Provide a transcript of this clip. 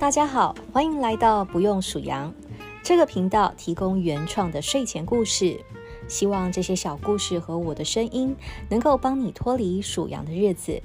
大家好欢迎来到不用数羊。这个频道提供原创的睡前故事希望这些小故事和我的声音能够帮你脱离数羊的日子。